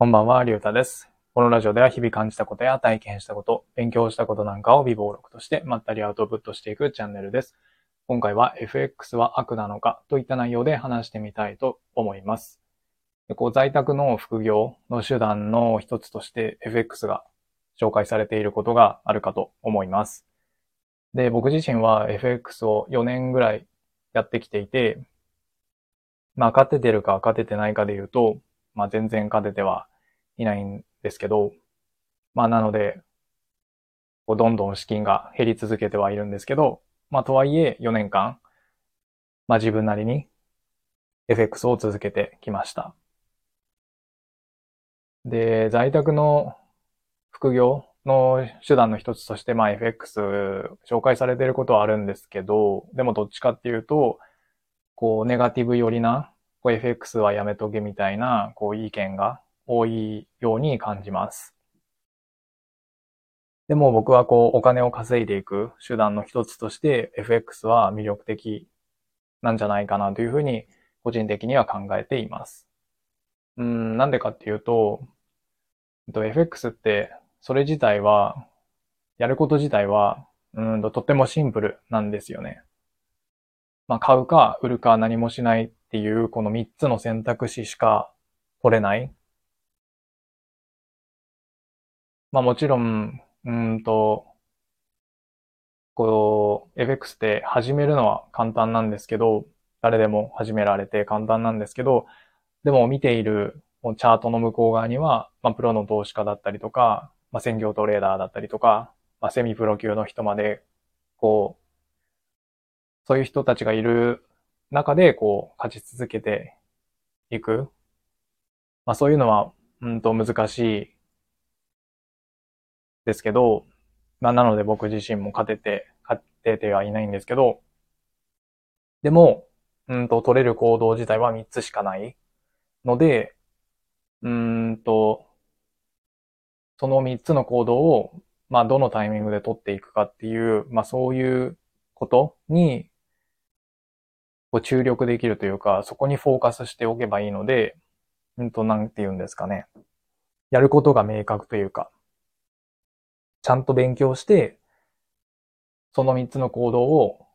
こんばんは、りゅうたです。このラジオでは日々感じたことや体験したこと、勉強したことなんかを微暴録としてまったりアウトプットしていくチャンネルです。今回は FX は悪なのかといった内容で話してみたいと思います。でこう在宅の副業の手段の一つとして FX が紹介されていることがあるかと思います。で、僕自身は FX を4年ぐらいやってきていて、まあ勝ててるか勝ててないかで言うと、まあ全然勝ててはいないんですけど、まあなので、こうどんどん資金が減り続けてはいるんですけど、まあとはいえ4年間、まあ自分なりに FX を続けてきました。で、在宅の副業の手段の一つとして、まあ FX 紹介されていることはあるんですけど、でもどっちかっていうと、こうネガティブ寄りな、FX はやめとけみたいな、こう意見が多いように感じます。でも僕はこうお金を稼いでいく手段の一つとして FX は魅力的なんじゃないかなというふうに個人的には考えています。うん、なんでかっていうと、FX ってそれ自体は、やること自体は、うんととってもシンプルなんですよね。まあ買うか売るか何もしないっていうこの3つの選択肢しか取れない。まあもちろん、うんと、こう、FX って始めるのは簡単なんですけど、誰でも始められて簡単なんですけど、でも見ているチャートの向こう側には、まあプロの投資家だったりとか、まあ専業トレーダーだったりとか、まあセミプロ級の人まで、こう、そういう人たちがいる中で、こう、勝ち続けていく。まあそういうのは、うんと難しいですけど、まあなので僕自身も勝てて、勝ててはいないんですけど、でも、うんと取れる行動自体は3つしかないので、うんと、その3つの行動を、まあどのタイミングで取っていくかっていう、まあそういうことに、こう注力できるというか、そこにフォーカスしておけばいいので、うんと、なんて言うんですかね。やることが明確というか、ちゃんと勉強して、その3つの行動を、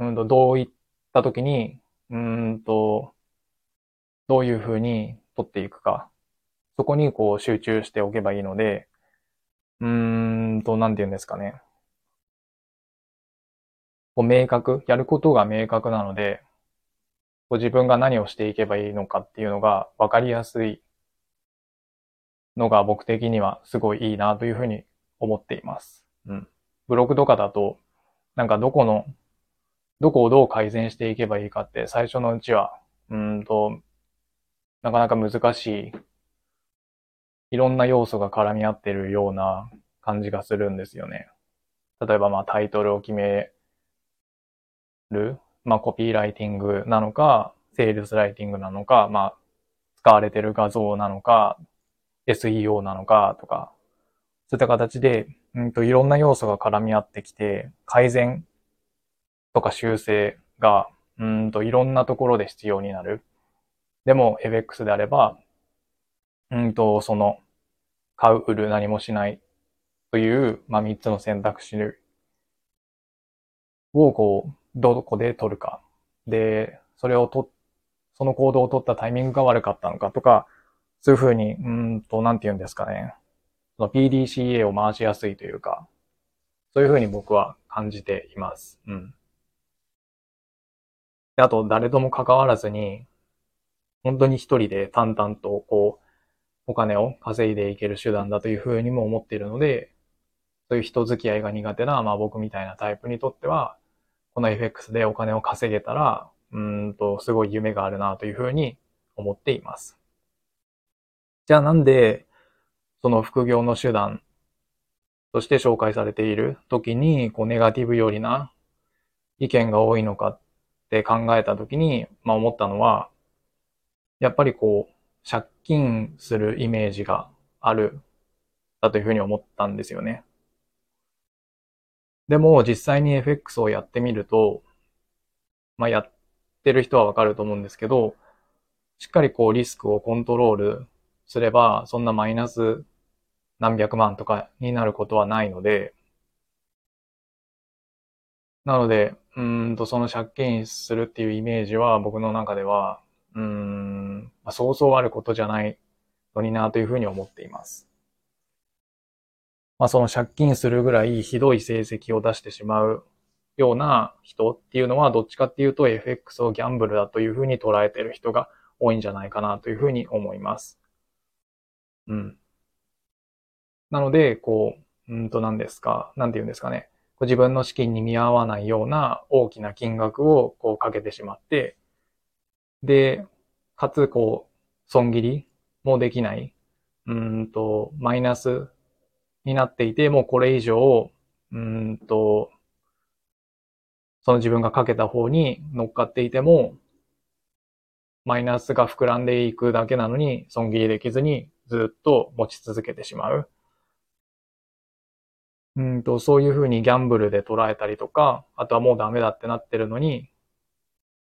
うんと、どういった時に、うんと、どういうふうに取っていくか、そこにこう集中しておけばいいので、うーんと、なんて言うんですかね。こう明確、やることが明確なので、こう自分が何をしていけばいいのかっていうのが分かりやすいのが僕的にはすごいいいなというふうに思っています。うん。ブログとかだと、なんかどこの、どこをどう改善していけばいいかって最初のうちは、うーんと、なかなか難しい、いろんな要素が絡み合ってるような感じがするんですよね。例えばまあタイトルを決める、まあコピーライティングなのか、セールスライティングなのか、まあ使われてる画像なのか、SEO なのかとか、そういった形で、うんといろんな要素が絡み合ってきて、改善とか修正が、うんといろんなところで必要になる。でも FX であれば、うんとその、買う、売る、何もしないという、まあ3つの選択肢をこう、どこで取るか。で、それをと、その行動を取ったタイミングが悪かったのかとか、そういうふうに、うんと、なんて言うんですかね。その PDCA を回しやすいというか、そういうふうに僕は感じています。うん。であと、誰とも関わらずに、本当に一人で淡々と、こう、お金を稼いでいける手段だというふうにも思っているので、そういう人付き合いが苦手な、まあ僕みたいなタイプにとっては、この FX でお金を稼げたら、うんと、すごい夢があるなというふうに思っています。じゃあなんで、その副業の手段として紹介されている時に、こう、ネガティブ寄りな意見が多いのかって考えた時に、まあ思ったのは、やっぱりこう、借金するイメージがある、だというふうに思ったんですよね。でも実際に FX をやってみると、まあやってる人はわかると思うんですけど、しっかりこうリスクをコントロールすれば、そんなマイナス何百万とかになることはないので、なので、うんと、その借金するっていうイメージは僕の中では、うん、まあ、そうそうあることじゃないのになというふうに思っています。まあ、その借金するぐらいひどい成績を出してしまうような人っていうのは、どっちかっていうと FX をギャンブルだというふうに捉えてる人が多いんじゃないかなというふうに思います。うん。なので、こう、うんと何ですか、なんて言うんですかね。自分の資金に見合わないような大きな金額をこうかけてしまって、で、かつこう、損切りもできない、うんと、マイナスになっていて、もうこれ以上、うんと、その自分がかけた方に乗っかっていても、マイナスが膨らんでいくだけなのに、損切りできずにずっと持ち続けてしまう。うんと、そういうふうにギャンブルで捉えたりとか、あとはもうダメだってなってるのに、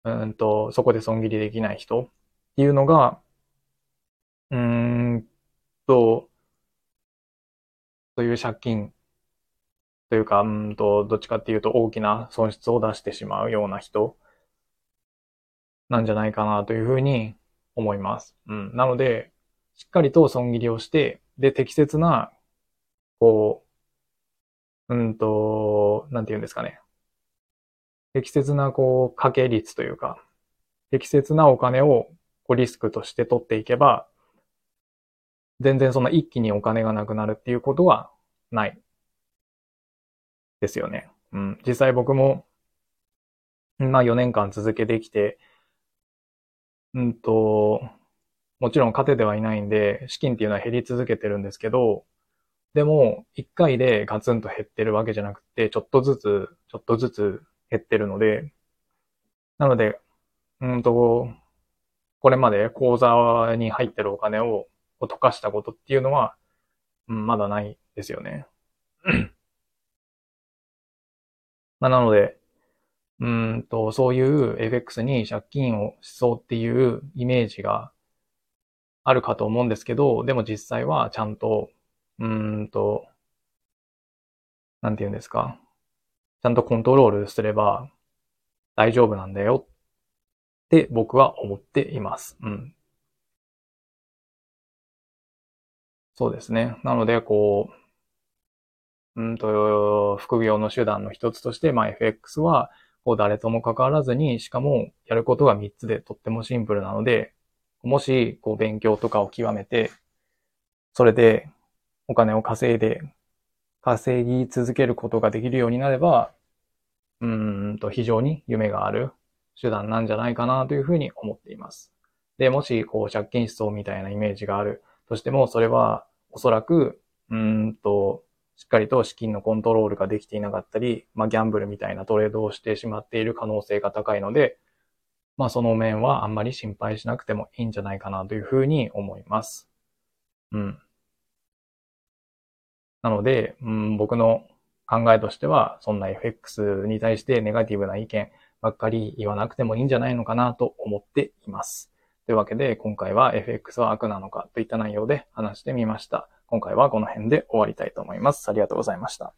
うんと、そこで損切りできない人っていうのが、うんと、そういう借金というか、うんと、どっちかっていうと大きな損失を出してしまうような人なんじゃないかなというふうに思います。うん。なので、しっかりと損切りをして、で、適切な、こう、うんと、なんて言うんですかね。適切な、こう、掛け率というか、適切なお金を、こう、リスクとして取っていけば、全然そんな一気にお金がなくなるっていうことはない。ですよね。うん。実際僕も、まあ4年間続けてきて、うんと、もちろん勝ててはいないんで、資金っていうのは減り続けてるんですけど、でも、一回でガツンと減ってるわけじゃなくて、ちょっとずつ、ちょっとずつ減ってるので、なので、うんと、これまで口座に入ってるお金をを溶かしたことっていうのは、うん、まだないですよね。まあ、なので、うんと、そういう FX に借金をしそうっていうイメージがあるかと思うんですけど、でも実際はちゃんと、うんと、なんて言うんですか。ちゃんとコントロールすれば大丈夫なんだよって僕は思っています。うん。そうですね。なので、こう、うんと、副業の手段の一つとして、まあ FX は、こう誰とも関わらずに、しかもやることが3つでとってもシンプルなので、もし、こう勉強とかを極めて、それでお金を稼いで、稼ぎ続けることができるようになれば、うんと非常に夢がある手段なんじゃないかなというふうに思っています。で、もし、こう借金思想みたいなイメージがあるとしても、それはおそらく、うんと、しっかりと資金のコントロールができていなかったり、まあ、ギャンブルみたいなトレードをしてしまっている可能性が高いので、まあ、その面はあんまり心配しなくてもいいんじゃないかなというふうに思います。うん。なので、うん、僕の考えとしては、そんな FX に対してネガティブな意見ばっかり言わなくてもいいんじゃないのかなと思っています。というわけで、今回は FX は悪なのかといった内容で話してみました。今回はこの辺で終わりたいと思います。ありがとうございました。